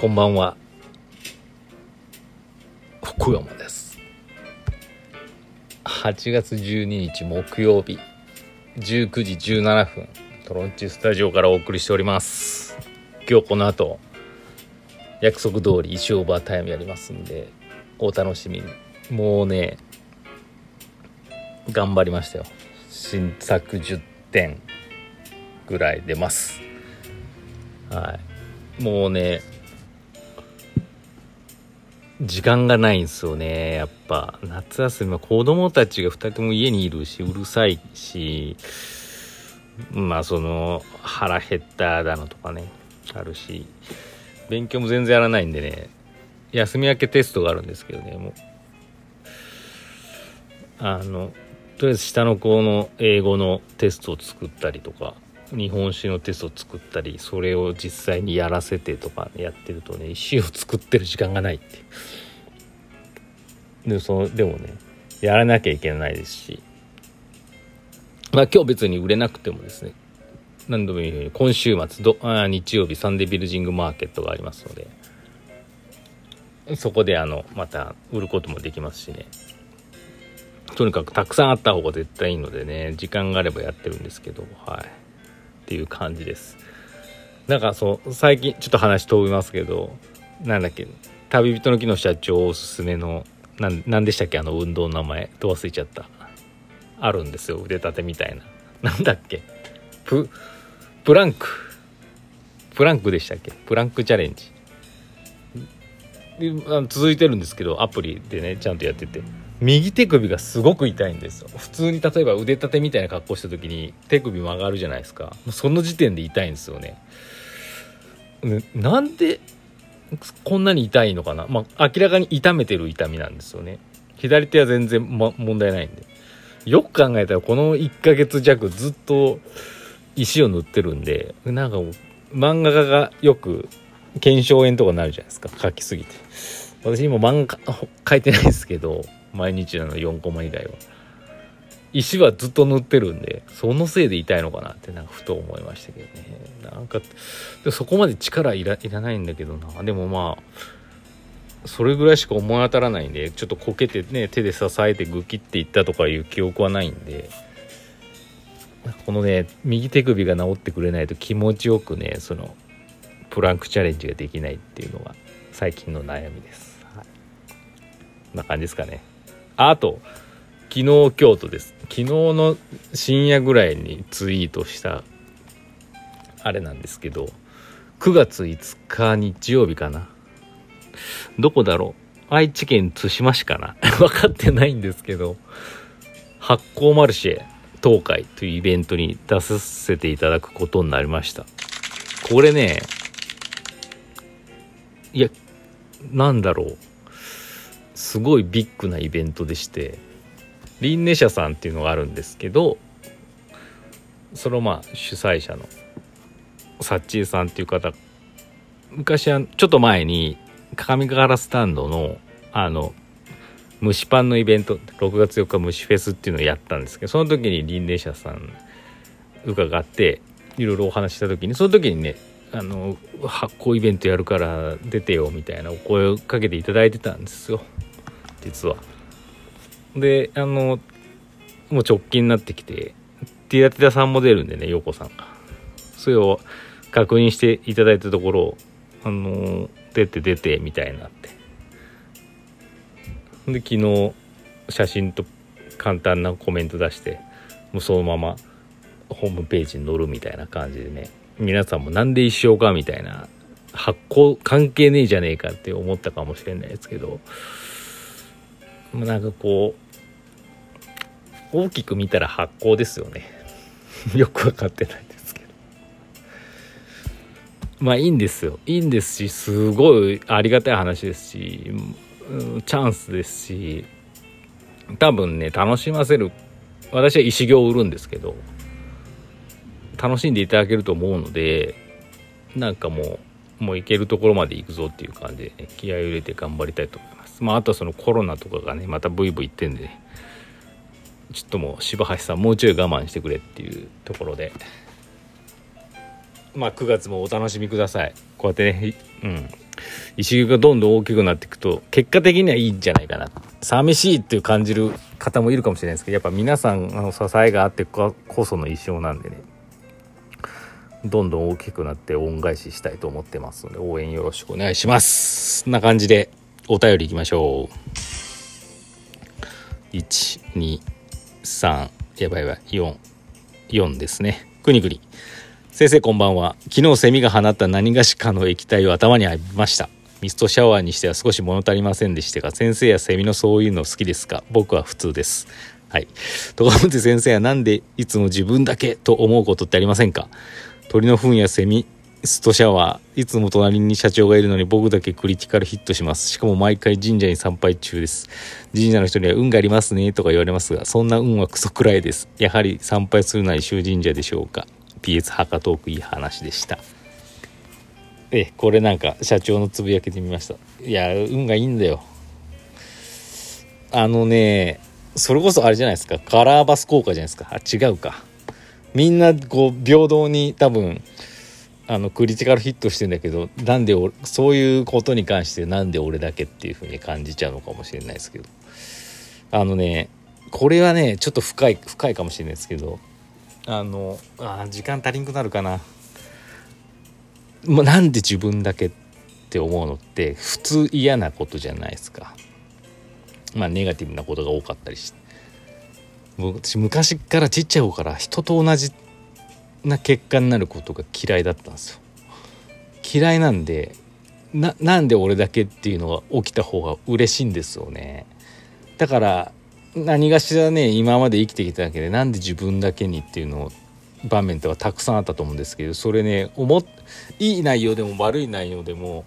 こんばんは。福山です。8月12日木曜日19時17分トロンチスタジオからお送りしております。今日この後約束通り1オーバータイムやりますんでお楽しみに。もうね頑張りましたよ。新作10点ぐらい出ます。はい。もうね時間がないんですよね。やっぱ。夏休みは子供たちが2人とも家にいるしうるさいし。まあその腹減っただのとかねあるし。勉強も全然やらないんでね。休み明けテストがあるんですけどねもう。あのとりあえず下の子の英語のテストを作ったりとか。日本史のテストを作ったりそれを実際にやらせてとかやってるとね石を作ってる時間がないってでそのでもねやらなきゃいけないですし。まあ今日別に売れなくてもですね何度も言うように今週末どあ日曜日サンデービルジングマーケットがありますのでそこであのまた売ることもできますしね。とにかくたくさんあった方が絶対いいのでね時間があればやってるんですけどはい。っていう感じです。なんかそう最近ちょっと話飛びますけどなんだっけ旅人の木の社長おすすめの何でしたっけあの運動の名前。ど忘れちゃった。あるんですよ腕立てみたいな。なんだっけ。ププランク。プランクでしたっけ。プランクチャレンジ。続いてるんですけどアプリでねちゃんとやってて。右手首がすごく痛いんですよ。普通に例えば腕立てみたいな格好した時に手首曲がるじゃないですか。その時点で痛いんですよね。なんでこんなに痛いのかな。まあ明らかに痛めてる痛みなんですよね。左手は全然、ま、問題ないんで。よく考えたらこの1ヶ月弱ずっと石を塗ってるんでなんか漫画家がよく腱鞘炎とかなるじゃないですか。書きすぎて。私今漫画書いてないですけど毎日なの4コマ以外は。石はずっと塗ってるんでそのせいで痛いのかなってなんかふと思いましたけどね。なんかそこまで力いらないんだけどな。でもまあそれぐらいしか思い当たらないんでちょっとこけてね手で支えてグキっていったとかいう記憶はないんで。このね右手首が治ってくれないと気持ちよくねそのプランクチャレンジができないっていうのが最近の悩みです、はい、こんな感じですかね。あと昨日京都です。昨日の深夜ぐらいにツイートしたあれなんですけど9月5日日曜日かな。どこだろう？愛知県津島市かな？分かってないんですけど発酵マルシェ東海というイベントに出させていただくことになりました。これねいやなんだろう。すごいビッグなイベントでしてリンネ社さんっていうのがあるんですけどそのまあ主催者のサッチーさんっていう方昔はちょっと前に鏡ヶ原スタンドのあの蒸しパンのイベント6月4日蒸しフェスっていうのをやったんですけどその時にリンネ社さん伺っていろいろお話した時にその時にねあの発行イベントやるから出てよみたいなお声をかけていただいてたんですよ。実は。であのもう直近になってきてティラティラさんも出るんでね陽子さんがそれを確認していただいたところあの出て出てみたいになってで昨日写真と簡単なコメント出してもうそのままホームページに載るみたいな感じでね皆さんもなんで一生かみたいな発行関係ねえじゃねえかって思ったかもしれないですけどなんかこう大きく見たら発酵ですよね。よく分かってないですけど。まあいいんですよ。いいんですしすごいありがたい話ですしチャンスですし多分ね楽しませる私は石行を売るんですけど楽しんでいただけると思うのでなんかもうもう行けるところまで行くぞっていう感じで、ね、気合を入れて頑張りたいと思います。まああとはそのコロナとかがねまたブイブイ言ってんで、ね、ちょっともう柴橋さんもうちょい我慢してくれっていうところで。まあ9月もお楽しみください。こうやってねうん。石行がどんどん大きくなっていくと結果的にはいいんじゃないかな。寂しいっていう感じる方もいるかもしれないですけどやっぱ皆さんの支えがあってこその一生なんでね。どんどん大きくなって恩返ししたいと思ってますので応援よろしくお願いします。そんな感じで。お便りいきましょう。123やばいやばい44ですね。くにくに先生こんばんは。昨日セミが放った何がしかの液体を頭に浴びました。ミストシャワーにしては少し物足りませんでしたが先生やセミのそういうの好きですか？僕は普通です。はい。ところで先生は何でいつも自分だけと思うことってありませんか？鳥の糞やセミストシャワーいつも隣に社長がいるのに僕だけクリティカルヒットします。しかも毎回神社に参拝中です。神社の人には運がありますねとか言われますがそんな運はクソくらいです。やはり参拝するなら石神社でしょうか。PS 墓トークいい話でした。えこれなんか社長のつぶやきで見ました。いや運がいいんだよ。あのねそれこそあれじゃないですか。カラーバス効果じゃないですか。あ違うか。みんなこう平等に多分あのクリティカルヒットしてんだけどなんでそういうことに関してなんで俺だけっていう風に感じちゃうのかもしれないですけど。あのねこれはねちょっと深い深いかもしれないですけど。あのあ時間足りんくなるかな、まあ、なんで自分だけって思うのって普通嫌なことじゃないですか。まあネガティブなことが多かったりして私昔からちっちゃい方から人と同じな結果になることが嫌いだったんですよ。嫌いなんでななんで俺だけっていうのが起きた方が嬉しいんですよね。だから何がしらね今まで生きてきただけでなんで自分だけにっていうのを場面ってはたくさんあったと思うんですけどそれね思いい内容でも悪い内容でも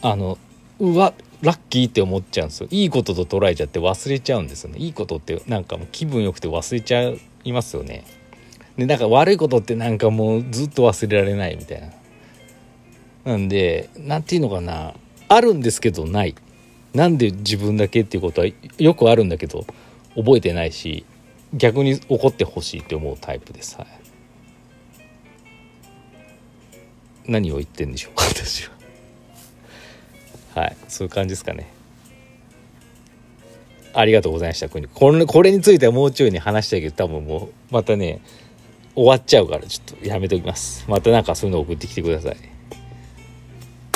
あのうわラッキーって思っちゃうんですよ。いいことと捉えちゃって忘れちゃうんですよね。いいことってなんかもう気分よくて忘れちゃいますよね。でなんか悪いことってなんかもうずっと忘れられないみたいな。なんで何て言うのかな。あるんですけどない。なんで自分だけっていうことはよくあるんだけど覚えてないし逆に怒ってほしいって思うタイプです、はい、何を言ってんでしょうか私は。はいそういう感じですかね。ありがとうございましたこれこれについてはもうちょいに話したいけど多分もうまたね終わっちゃうからちょっとやめておきます。またなんかそういうの送ってきてください。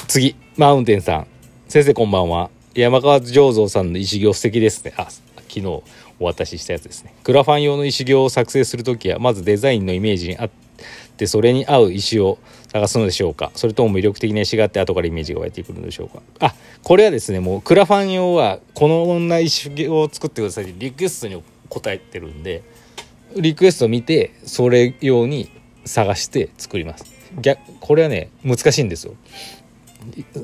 次マウンテンさん。先生こんばんは。山川醸造さんの石行素敵ですね。あ、昨日お渡ししたやつですね。クラファン用の石行を作成するときは、まずデザインのイメージにあって、それに合う石を探すのでしょうか。それとも魅力的な石があって後からイメージが湧いてくるのでしょうか。あ、これはですね、もうクラファン用はこのな石行を作ってくださいリクエストに答えてるんで、リクエストを見て、それ用に探して作ります。逆、これはね、難しいんですよ。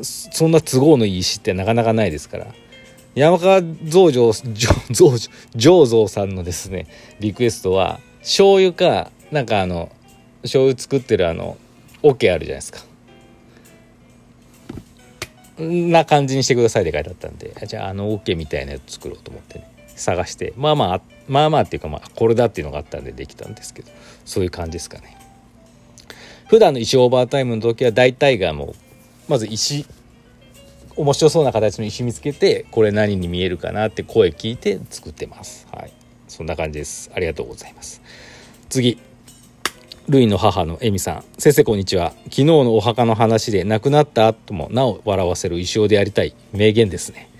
そんな都合のいい石ってなかなかないですから山川増上醸造さんのですねリクエストは醤油かなんかあの醤油作ってるあの桶あるじゃないですかな感じにしてくださいって書いてあったんでじゃああの桶みたいなやつ作ろうと思ってね探してまあまあまあまあっていうかまあこれだっていうのがあったんでできたんですけどそういう感じですかね。普段の石オーバータイムの時は大体がもうまず石面白そうな形の石見つけてこれ何に見えるかなって声聞いて作ってます。はい。そんな感じです。ありがとうございます。次ルイの母のエミさん。先生こんにちは。昨日のお墓の話で亡くなった後もなお笑わせる石尾でありたい。名言ですね。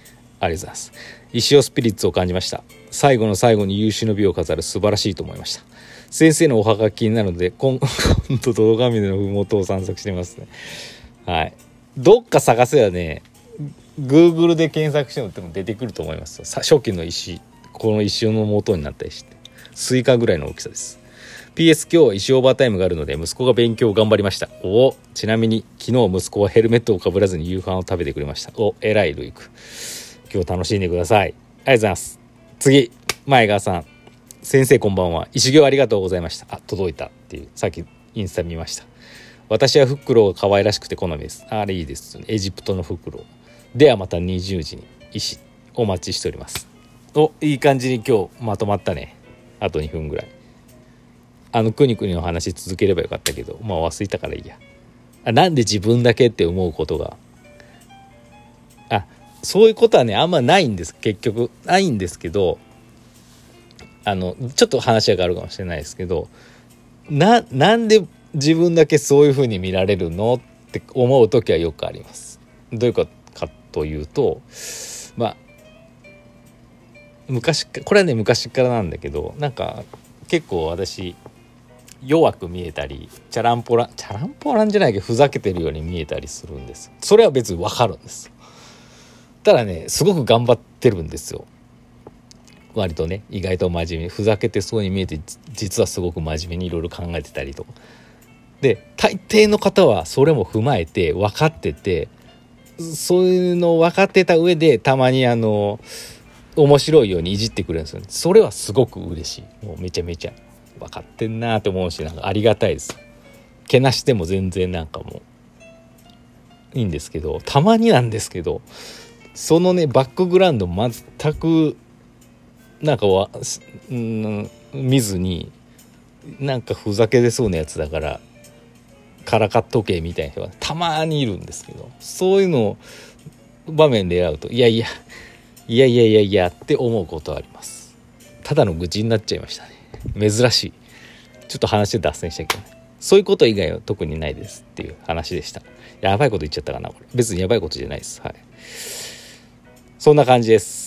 ありがとうございます。石尾スピリッツを感じました。最後の最後に優秀の美を飾る素晴らしいと思いました。先生のお墓が気になるので 今度動画見の麓を散策してますね。はい。どっか探せばね Google で検索してもでも出てくると思います。初期の石この石の元になった石って。スイカぐらいの大きさです。PS 今日石オーバータイムがあるので息子が勉強を頑張りました。おちなみに昨日息子はヘルメットをかぶらずに夕飯を食べてくれました。おえらいルイク。今日楽しんでください。ありがとうございます。次前川さん先生こんばんは石行ありがとうございましたあ届いたっていうさっきインスタ見ました私はフクロウが可愛らしくて好みです。あれいいです。エジプトのフクロウ。ではまた20時に石お待ちしております。お、いい感じに今日まとまったね。あと2分ぐらい。あのくにくにの話続ければよかったけど、まあ忘れたからいいや。あなんで自分だけって思うことがあそういうことはねあんまないんです。結局ないんですけどあのちょっと話が変わるかもしれないですけどななんで自分だけそういうふうに見られるのって思う時はよくあります。どういうことかというとまあ昔これはね昔からなんだけどなんか結構私弱く見えたりチャランポランチャランポランじゃないけどふざけてるように見えたりするんです。それは別にわかるんです。ただねすごく頑張ってるんですよ。割とね意外と真面目。ふざけてそうに見えて実はすごく真面目にいろいろ考えてたりとか。で大抵の方はそれも踏まえて分かっててそういうのを分かってた上でたまにあの面白いようにいじってくれるんですよ、ね、それはすごく嬉しい。もうめちゃめちゃ分かってんなって思うしなんかありがたいです。けなしても全然なんかもういいんですけどたまになんですけどそのねバックグラウンド全くなんかわ、うん、見ずになんかふざけでそうなやつだからからかっとけみたいな人がたまにいるんですけどそういうのを場面で会うといやいやいやいやいやいやって思うことはあります。ただの愚痴になっちゃいましたね。珍しい。ちょっと話で脱線したけど、ね、そういうこと以外は特にないですっていう話でした。やばいこと言っちゃったかなこれ。別にやばいことじゃないです。はい。そんな感じです。